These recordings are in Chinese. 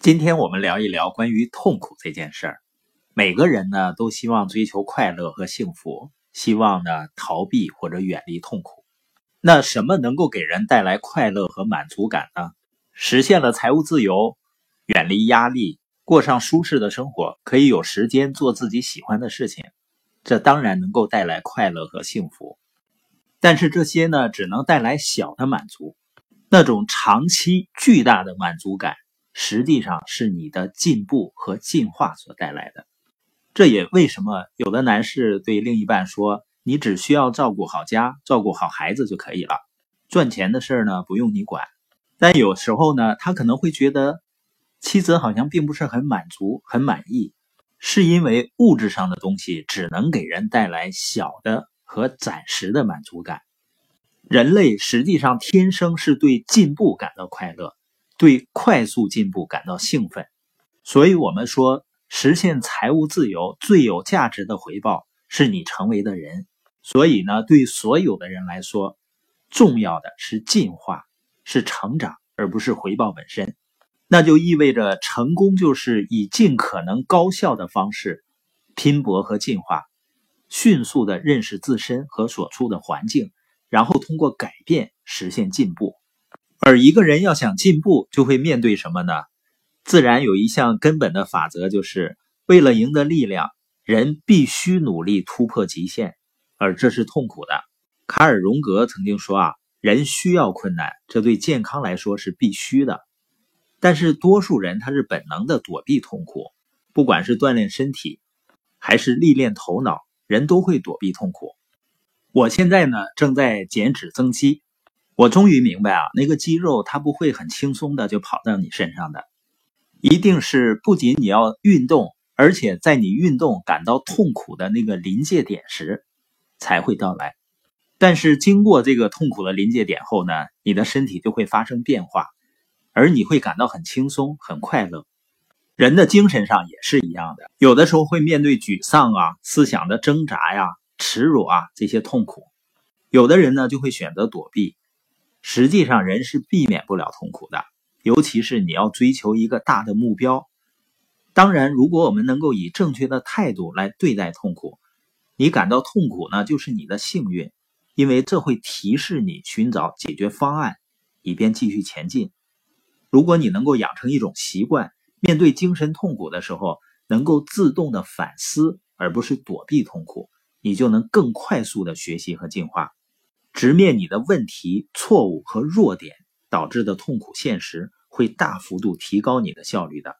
今天我们聊一聊关于痛苦这件事儿。每个人呢都希望追求快乐和幸福，希望呢逃避或者远离痛苦。那什么能够给人带来快乐和满足感呢？实现了财务自由，远离压力，过上舒适的生活，可以有时间做自己喜欢的事情，这当然能够带来快乐和幸福。但是这些呢只能带来小的满足，那种长期巨大的满足感。实际上是你的进步和进化所带来的。这也为什么有的男士对另一半说：“你只需要照顾好家，照顾好孩子就可以了，赚钱的事儿呢不用你管。”但有时候呢，他可能会觉得妻子好像并不是很满足、很满意，是因为物质上的东西只能给人带来小的和暂时的满足感。人类实际上天生是对进步感到快乐。对快速进步感到兴奋，所以我们说，实现财务自由最有价值的回报是你成为的人。所以呢，对所有的人来说，重要的是进化，是成长，而不是回报本身。那就意味着，成功就是以尽可能高效的方式拼搏和进化，迅速的认识自身和所处的环境，然后通过改变实现进步。而一个人要想进步，就会面对什么呢？自然有一项根本的法则，就是为了赢得力量，人必须努力突破极限，而这是痛苦的。卡尔·荣格曾经说：“啊，人需要困难，这对健康来说是必须的。但是多数人他是本能的躲避痛苦，不管是锻炼身体，还是历练头脑，人都会躲避痛苦。我现在呢，正在减脂增肌。”我终于明白啊，那个肌肉它不会很轻松的就跑到你身上的，一定是不仅你要运动，而且在你运动感到痛苦的那个临界点时才会到来。但是经过这个痛苦的临界点后呢，你的身体就会发生变化，而你会感到很轻松、很快乐。人的精神上也是一样的，有的时候会面对沮丧啊、思想的挣扎呀、耻辱啊这些痛苦，有的人呢就会选择躲避。实际上，人是避免不了痛苦的，尤其是你要追求一个大的目标。当然，如果我们能够以正确的态度来对待痛苦，你感到痛苦呢，就是你的幸运，因为这会提示你寻找解决方案，以便继续前进。如果你能够养成一种习惯，面对精神痛苦的时候，能够自动的反思，而不是躲避痛苦，你就能更快速的学习和进化。直面你的问题、错误和弱点导致的痛苦现实，会大幅度提高你的效率的。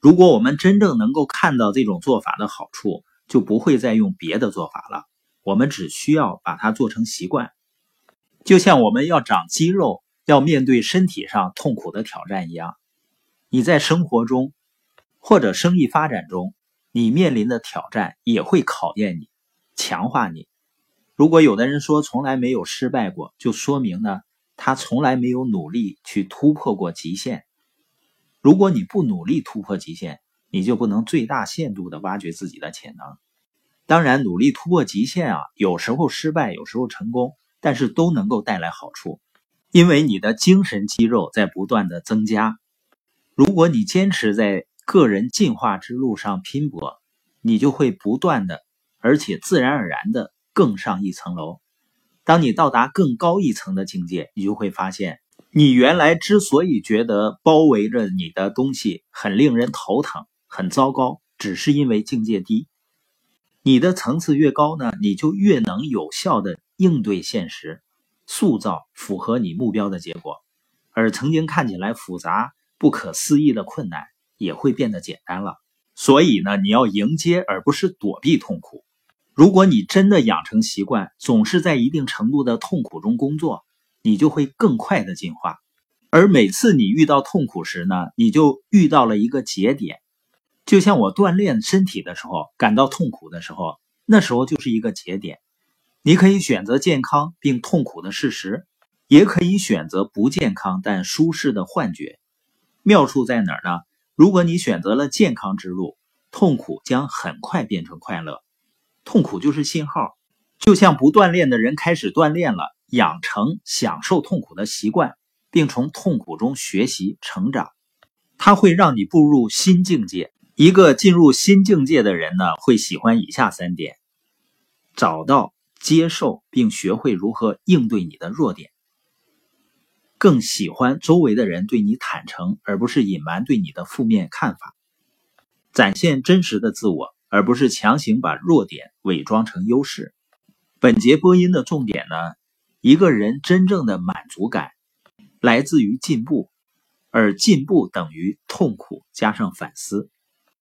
如果我们真正能够看到这种做法的好处，就不会再用别的做法了。我们只需要把它做成习惯，就像我们要长肌肉、要面对身体上痛苦的挑战一样。你在生活中或者生意发展中，你面临的挑战也会考验你、强化你。如果有的人说从来没有失败过，就说明呢，他从来没有努力去突破过极限。如果你不努力突破极限，你就不能最大限度的挖掘自己的潜能。当然，努力突破极限啊，有时候失败，有时候成功，但是都能够带来好处，因为你的精神肌肉在不断的增加。如果你坚持在个人进化之路上拼搏，你就会不断的，而且自然而然的。更上一层楼。当你到达更高一层的境界，你就会发现，你原来之所以觉得包围着你的东西很令人头疼、很糟糕，只是因为境界低。你的层次越高呢，你就越能有效的应对现实，塑造符合你目标的结果。而曾经看起来复杂、不可思议的困难，也会变得简单了。所以呢，你要迎接，而不是躲避痛苦。如果你真的养成习惯，总是在一定程度的痛苦中工作，你就会更快的进化。而每次你遇到痛苦时呢，你就遇到了一个节点。就像我锻炼身体的时候，感到痛苦的时候，那时候就是一个节点。你可以选择健康并痛苦的事实，也可以选择不健康但舒适的幻觉。妙处在哪儿呢？如果你选择了健康之路，痛苦将很快变成快乐。痛苦就是信号，就像不锻炼的人开始锻炼了，养成享受痛苦的习惯，并从痛苦中学习成长。它会让你步入新境界。一个进入新境界的人呢，会喜欢以下三点：找到、接受并学会如何应对你的弱点，更喜欢周围的人对你坦诚，而不是隐瞒对你的负面看法，展现真实的自我，而不是强行把弱点伪装成优势。本节播音的重点呢，一个人真正的满足感来自于进步，而进步等于痛苦加上反思。